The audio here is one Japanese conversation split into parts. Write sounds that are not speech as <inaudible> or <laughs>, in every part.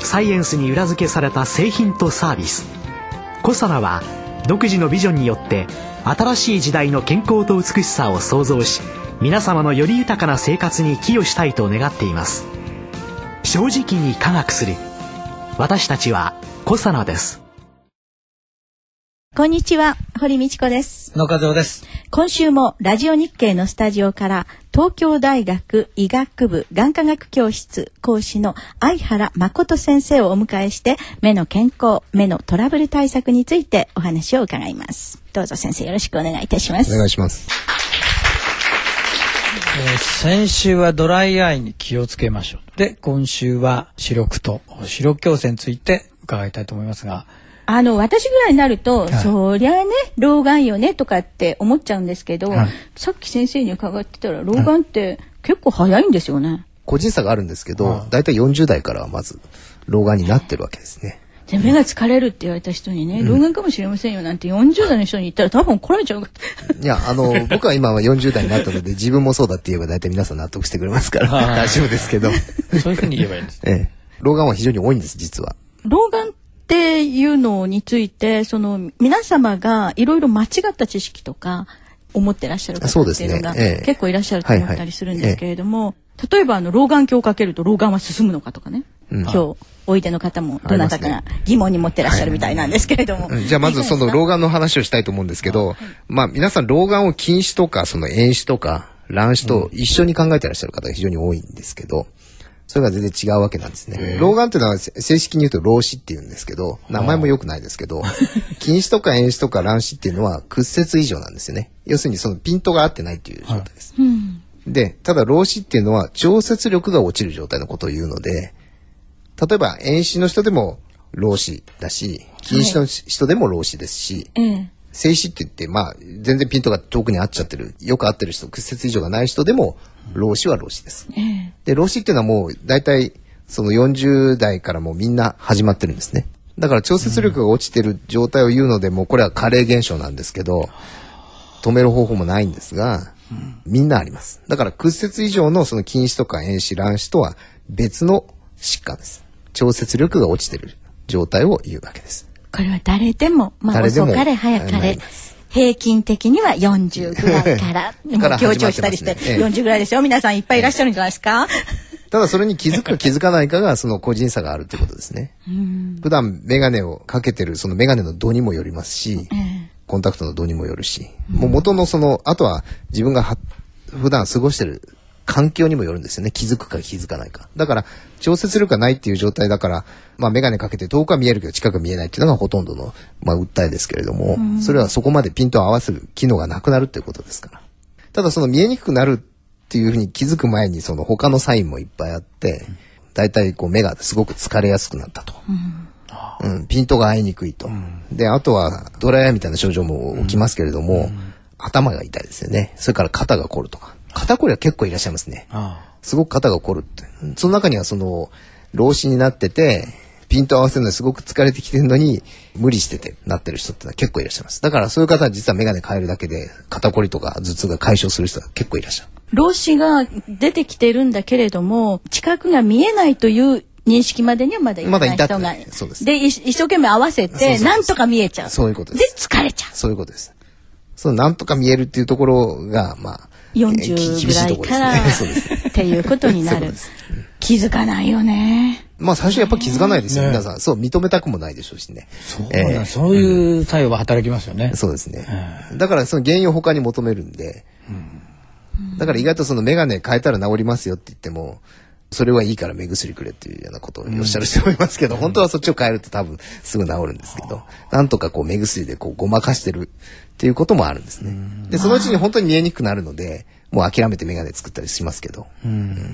サイエンスに裏付けされた製品とサービスコサナは独自のビジョンによって新しい時代の健康と美しさを創造し皆様のより豊かな生活に寄与したいと願っています正直に科学する私たちはコサナですこんにちは、堀道子です。野和夫です。今週もラジオ日経のスタジオから東京大学医学部眼科学教室講師の相原誠先生をお迎えして目の健康、目のトラブル対策についてお話を伺います。どうぞ先生よろしくお願いいたします。お願いします。えー先週はドライアイに気をつけましょう。で、今週は視力と視力矯正について伺いたいと思いますが、あの、私ぐらいになると、いそりゃあね、老眼よねとかって思っちゃうんですけど、はいさっき先生に伺ってたら、老眼って結構早いんですよね。個人差があるんですけどは、いだいたい40代からはまず老眼になってるわけですね。で目が疲れるって言われた人にね、老眼かもしれませんよなんて40代の人に言ったら多分怒られちゃう。いや、あの、<laughs> 僕は今は40代になったので、自分もそうだって言えば大体皆さん納得してくれますから、はい大丈夫ですけど、そういうふうに言えばいいんです。<laughs> ええ、老眼は非常に多いんです、実は。老眼っていうのについて、その皆様がいろいろ間違った知識とか思ってらっしゃる方っていうのがええ。結構いらっしゃると思ったりするんですけれども、例えばあの老眼鏡をかけると老眼は進むのかとかね、うん。今日おいでの方もどなたかが疑問に持ってらっしゃるみたいなんですけれども。うん。じゃあまずその老眼の話をしたいと思うんですけど、まあ皆さん老眼を近視とか、その遠視とか、乱視と一緒に考えてらっしゃる方が非常に多いんですけど、それが全然違うわけなんですね。老眼っていうのはせ正式に言うと老視って言うんですけど、名前も良くないですけど、<laughs> 近視とか遠視とか乱視っていうのは屈折異常なんですよね。要するにそのピントが合ってないっていう状態です。うんで、ただ老視っていうのは調節力が落ちる状態のことを言うので、例えば遠視の人でも老視だし、近視の人でも老視ですし、ええ静止って言って、まあ、全然ピントが遠くに合っちゃってる、よく合ってる人、屈折異常がない人でも、老視は老視です。ええで、老視っていうのはもう、大体、その40代からもうみんな始まってるんですね。だから調節力が落ちてる状態を言うので、もうこれは加齢現象なんですけど、止める方法もないんですが、みんなあります。だから屈折以上のその近視とか遠視、乱視とは別の疾患です。調節力が落ちてる状態を言うわけです。これは誰でも、まあ、遅かれ早かなれ平均的には40ぐらいから、<laughs> もう強調したりして、ね。ええ。40ぐらいですよ。皆さんいっぱいいらっしゃるんじゃないですか？<laughs> ただそれに気づくか気づかないかがその個人差があるってことですね。普段メガネをかけてるそのメガネの度にもよりますし、コンタクトの度にもよるし、もう元のその、あとは自分がは普段過ごしてる環境にもよるんですよね。気づくか気づかないか。だから、調節力がないっていう状態だから、まあメガネかけて遠くは見えるけど近くは見えないっていうのがほとんどの、まあ訴えですけれども、それはそこまでピントを合わせる機能がなくなるっていうことですから。ただその見えにくくなるっていうふうに気づく前にその他のサインもいっぱいあって、だいたいこう目がすごく疲れやすくなったと。うん、ピントが合いにくいと。で、あとはドライアイみたいな症状も起きますけれども、頭が痛いですよね。それから肩が凝るとか。肩こりは結構いらっしゃいますね。あすごく肩が凝るって。その中にはその、老子になってて、ピント合わせるのにすごく疲れてきてるのに、無理しててなってる人ってのは結構いらっしゃいます。だからそういう方は実はメガネ変えるだけで、肩こりとか頭痛が解消する人が結構いらっしゃる。老子が出てきてるんだけれども、近くが見えないという認識までにはまだいかない人が。まだ至ってないそうですで、い一生懸命合わせて、なんとか見えちゃう。そういうことですで、疲れちゃう。そういうことです。そのなんとか見えるっていうところが、まあ、えー40きぐらいから、厳しいところですね。そうです。っていうことになる。気づかないよね。まあ最初やっぱ気づかないですよ、ね皆さん。そう、認めたくもないでしょうしね。そうえそういう作用は働きますよね。そうですね。だからその原因を他に求めるんで、だから意外とそのメガネ変えたら治りますよって言っても、それはいいから目薬くれっていうようなことをおっしゃる人もいますけど、本当はそっちを変えると多分すぐ治るんですけど、なんとかこう目薬でこうごまかしてるっていうこともあるんですね。で、そのうちに本当に見えにくくなるので、もう諦めてメガネ作ったりしますけど。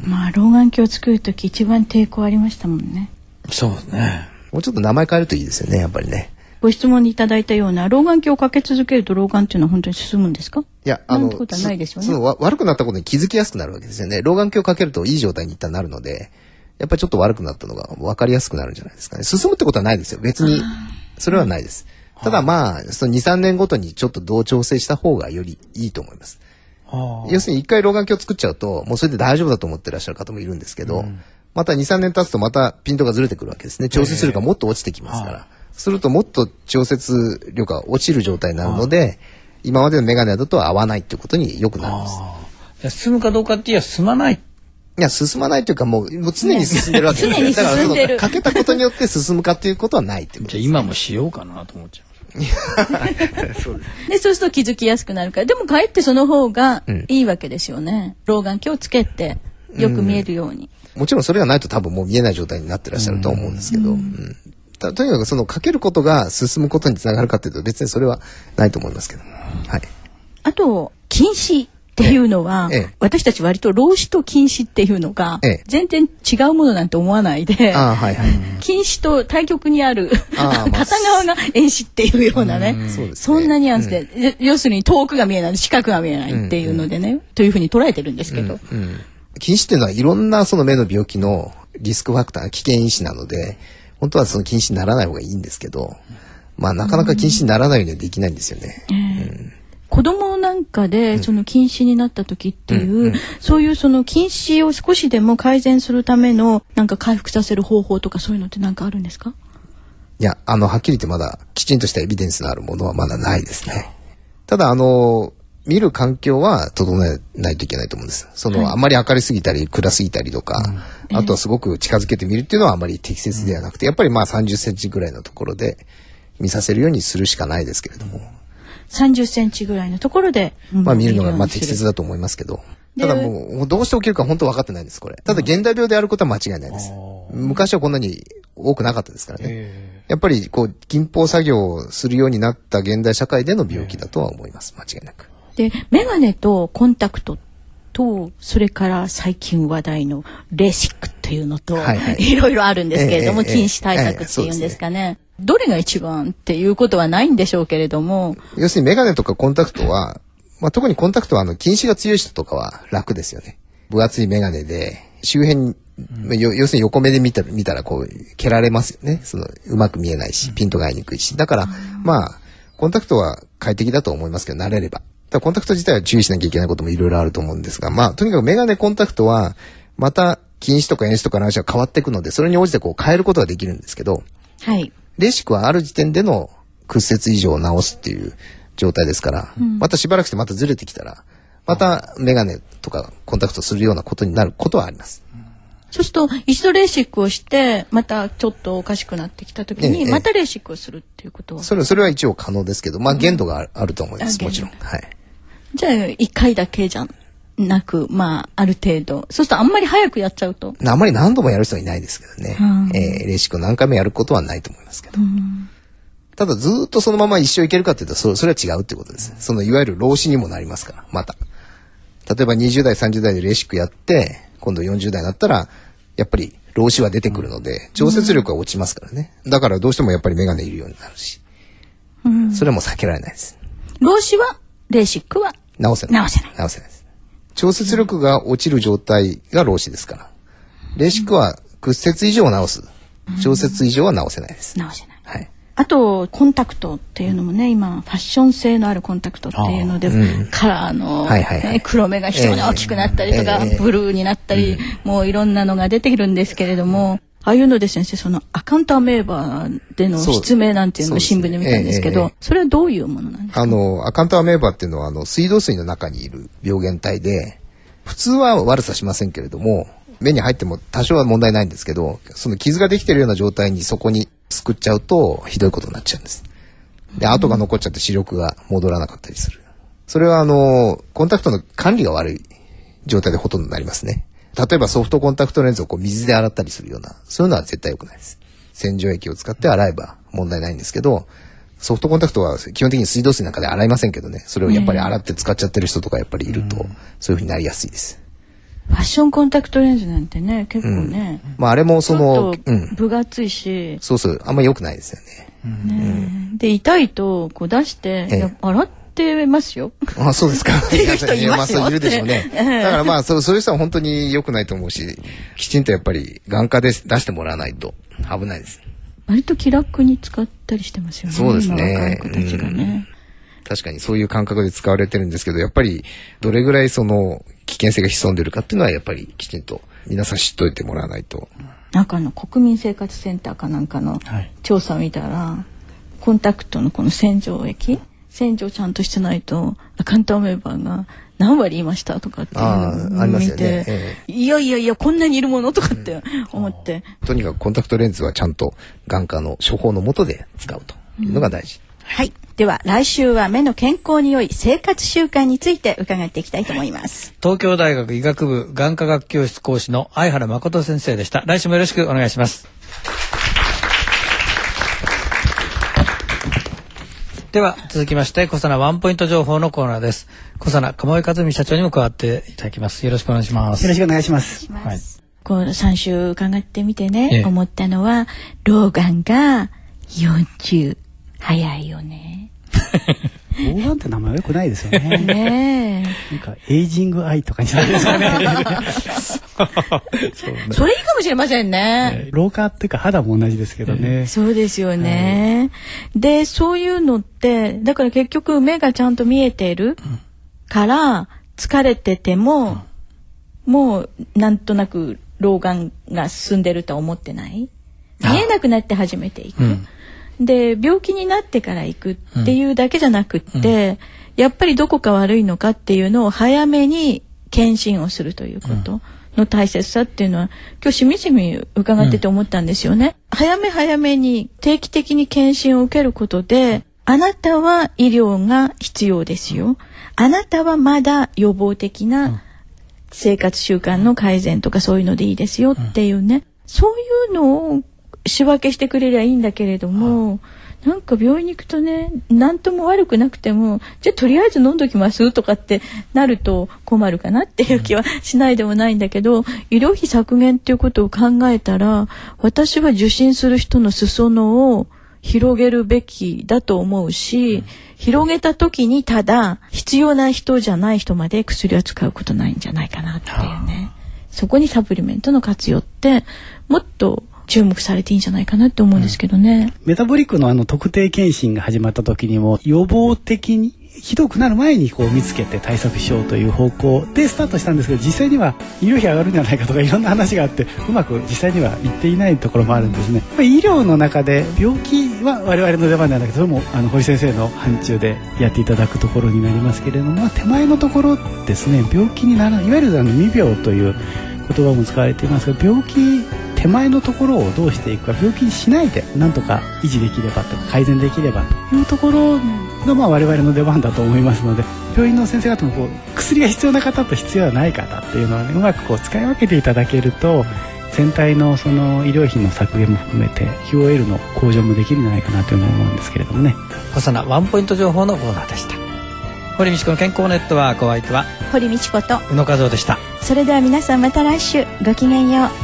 まあ、老眼鏡を作るとき一番抵抗ありましたもんね。そうですね。もうちょっと名前変えるといいですよね、やっぱりね。ご質問にいただいたような老眼鏡をかけ続けると老眼っていうのは本当に進むんですか？いや、あの、なんてことはないでしょうね。その悪くなったことに気づきやすくなるわけですよね。老眼鏡をかけるといい状態に一旦なるので、やっぱりちょっと悪くなったのが分かりやすくなるんじゃないですかね。進むってことはないですよ。別に、それはないです。ただまあ、その2、3年ごとにちょっと同調整した方がよりいいと思います。要するに一回老眼鏡を作っちゃうと、もうそれで大丈夫だと思ってらっしゃる方もいるんですけど、うん、また2、3年経つとまたピントがずれてくるわけですね。調節力がもっと落ちてきますから。するともっと調節力が落ちる状態になるので、今までのメガネだと合わないっていうことによくなります。進むかどうかっていや進まない。いや、進まないというかもう、もう常に進んでるわけです、ね、だからその、かけたことによって進むかっていうことはないっていうことじゃあ今もしようかなと思っちゃう。そ <laughs> うでそうすると気づきやすくなるから。でもかえってその方がいいわけですよね、うん、老眼鏡をつけてよく見えるように、うん、もちろんそれがないと多分もう見えない状態になってらっしゃると思うんですけど、うん、とにかくそのかけることが進むことにつながるかというと別にそれはないと思いますけどはい。あと禁止っていうのは、ええ、私たち割と老子と禁止っていうのが、え、全然違うものなんて思わないで、はいはい、禁止と対極にある <laughs> 片側が遠視っていうようなね、んそね。そんなニュアンスで、うん、要するに遠くが見えない近くが見えないっていうのでね、うんうん、というふうに捉えてるんですけど、うんうん、禁止っていうのはいろんなその目の病気のリスクファクター危険因子なので本当はその禁止にならない方がいいんですけど、まあなかなか禁止にならないようにはできないんですよね。うん子供なんかでその禁止になった時っていう、うんうん、そういうその禁止を少しでも改善するためのなんか回復させる方法とかそういうのって何かあるんですか？いや、あの、はっきり言ってまだきちんとしたエビデンスのあるものはまだないですね。ただ、あの、見る環境は整えないといけないと思うんです。その、はい、あんまり明るすぎたり暗すぎたりとか、うん、あとはすごく近づけてみるっていうのはあまり適切ではなくて、やっぱりまあ30センチぐらいのところで見させるようにするしかないですけれども。30センチぐらいのところで、まあ見るのがまあ適切だと思いますけど。ただもう、どうして起きるか本当分かってないんです、これ。ただ現代病であることは間違いないです。昔はこんなに多くなかったですからね。やっぱりこう、近傍作業をするようになった現代社会での病気だとは思います、間違いなく。で、メガネとコンタクトと、それから最近話題のレーシックっていうのと、はいはい、いろいろあるんですけれども、えー、禁止対策っていうんですかね。どれが一番っていうことはないんでしょうけれども。要するにメガネとかコンタクトは、まあ、特にコンタクトはあの近視が強い人とかは楽ですよね。分厚いメガネで、周辺に、うん、要するに横目で見たら、見たらこう、蹴られますよね。その、うまく見えないし、ピントが合いにくいし。だから、まあ、コンタクトは快適だと思いますけど、慣れれば。だコンタクト自体は注意しなきゃいけないこともいろいろあると思うんですが、まあ、とにかくメガネコンタクトは、また、近視とか遠視とかの話は変わっていくので、それに応じてこう変えることができるんですけど、はい。レーシックはある時点での屈折異常を治すっていう状態ですから、うん、またしばらくしてまたずれてきたら、またメガネとかコンタクトするようなことになることはあります。そうすると、一度レーシックをして、またちょっとおかしくなってきたときに、またレーシックをするっていうことは、それ、それは一応可能ですけど、まあ限度があると思います、もちろん。はい。じゃあ、一回だけじゃなく、まあ、ある程度。そうするとあんまり早くやっちゃうと。あんまり何度もやる人はいないですけどね。うん、えー、レーシックを何回もやることはないと思いますけど。うん、ただずっとそのまま一生いけるかっていうと、そそれは違うってことです。そのいわゆる老子にもなりますから、また。例えば20代、30代でレーシックやって、今度40代になったら、やっぱり老子は出てくるので、調節力が落ちますからね。だからどうしてもやっぱりメガネいるようになるし。うん、それはもう避けられないです。老子は、レーシックは直せない。直せない。直せないです。調節力が落ちる状態が老子ですから。レーシックは屈折以上を直す。調節以上は直せないです。直せない。はい。あと、コンタクトっていうのもね、今、ファッション性のあるコンタクトっていうので、うん、カラーの、はいはいはい、黒目が非常に大きくなったりとか、えー、ブルーになったり、えー、もういろんなのが出てくるんですけれども、ああいうので先生、そのアカウントアメーバーでの失明なんていうのを新聞で見たんですけど、そ、ねえそれはどういうものなんですか？あの、アカウントアメーバーっていうのは、あの、水道水の中にいる病原体で、普通は悪さしませんけれども、目に入っても多少は問題ないんですけど、その傷ができてるような状態にそこにすくっちゃうと、ひどいことになっちゃうんです。で、跡が残っちゃって視力が戻らなかったりする。それはあの、コンタクトの管理が悪い状態でほとんどなりますね。例えばソフトコンタクトレンズをこう水で洗ったりするような、そういうのは絶対良くないです。洗浄液を使って洗えば問題ないんですけど、ソフトコンタクトは基本的に水道水なんかで洗いませんけどね、それをやっぱり洗って使っちゃってる人とかやっぱりいると、そういうふうになりやすいです。ファッションコンタクトレンズなんてね結構ね、まああれもその。分厚いし、そうそう、あんま良くないですよね。ね。で痛いとこう出して、ええ。いや洗ってますよ。あ、そうですか。<laughs> ていう人いますよやあそういるでしょうね。<laughs> だからまあ、そう、そういう人は本当に良くないと思うし、きちんとやっぱり眼科で出してもらわないと危ないです。割と気楽に使ったりしてますよね。そうですねい子たちがね。確かにそういう感覚で使われてるんですけど、やっぱりどれぐらいその危険性が潜んでるかっていうのはやっぱりきちんと皆さん知っといてもらわないと。なんかあの国民生活センターかなんかのはい調査見たら、コンタクトのこの洗浄液洗浄ちゃんとしてないと関東メンバーが何割いましたとかっていうのをあります見よねて、えいやいやいやこんなにいるものとかって思って、とにかくコンタクトレンズはちゃんと眼科の処方のもとで使うというのが大事。はい。では来週は目の健康に良い生活習慣について伺っていきたいと思います。東京大学医学部眼科学教室講師の相原誠先生でした。来週もよろしくお願いします。では続きまして小佐奈ワンポイント情報のコーナーです。小佐奈鴨井和美社長にも加わっていただきます。よろしくお願いします。よろしくお願いします。はい。この3週伺ってみてね、ええ思ったのは老眼が40早いよね。<laughs> 老眼って名前は良くないですよね。ねなんか、エイジングアイとかになるんですかね。え。それいいかもしれませんね。老化っていうか肌も同じですけどね。そうですよね。で、そういうのって、だから結局目がちゃんと見えてるから、疲れてても、もうなんとなく老眼が進んでるとは思ってない？見えなくなって初めていく。うんで、病気になってから行くっていうだけじゃなくって、やっぱりどこか悪いのかっていうのを早めに検診をするということの大切さっていうのは、今日しみじみ伺ってて思ったんですよね。早め早めに定期的に検診を受けることで、あなたは医療が必要ですよ。あなたはまだ予防的な生活習慣の改善とかそういうのでいいですよっていうね、そういうのを仕分けしてくれりゃいいんだけれども、なんか病院に行くとね何とも悪くなくてもじゃあとりあえず飲んどきますとかってなると困るかなっていう気はしないでもないんだけど医療費削減っていうことを考えたら私は受診する人の裾野を広げるべきだと思うし、広げた時にただ必要な人じゃない人まで薬は使うことないんじゃないかなっていうね。そこにサプリメントの活用ってもっと注目されていいんじゃないかなって思うんですけどね。メタボリックのあの特定検診が始まった時にも予防的にひどくなる前にこう見つけて対策しようという方向でスタートしたんですけど実際には医療費上がるんじゃないかとかいろんな話があってうまく実際にはいっていないところもあるんですね。医療の中で病気は我々の出番ではなくてそれもあの堀先生の範疇でやっていただくところになりますけれども、まあ、手前のところですね病気にならないいわゆるあの未病という言葉も使われていますが病気手前のところをどうしていくか病気にしないでなんとか維持できればとか改善できればというところがまあ我々の出番だと思いますので <laughs> 病院の先生方もこう薬が必要な方と必要ない方っていうのはねうまくこう使い分けていただけると全体のその医療費の削減も含めて QOL の向上もできるんじゃないかなというふうに思うんですけれどもね。細なワンポイント情報のコーナーでした。堀道子の健康ネットワークお相手は？堀道子と宇野和夫でした。それでは皆さんまた来週ごきげんよう。